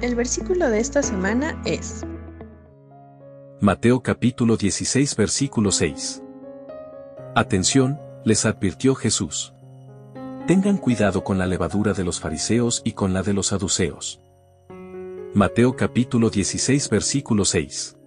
El versículo de esta semana es Mateo capítulo 16 versículo 6. Atención, les advirtió Jesús. Tengan cuidado con la levadura de los fariseos y con la de los saduceos. Mateo capítulo 16 versículo 6.